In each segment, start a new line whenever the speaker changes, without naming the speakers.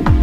Bye.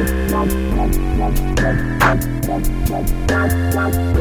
Thank you.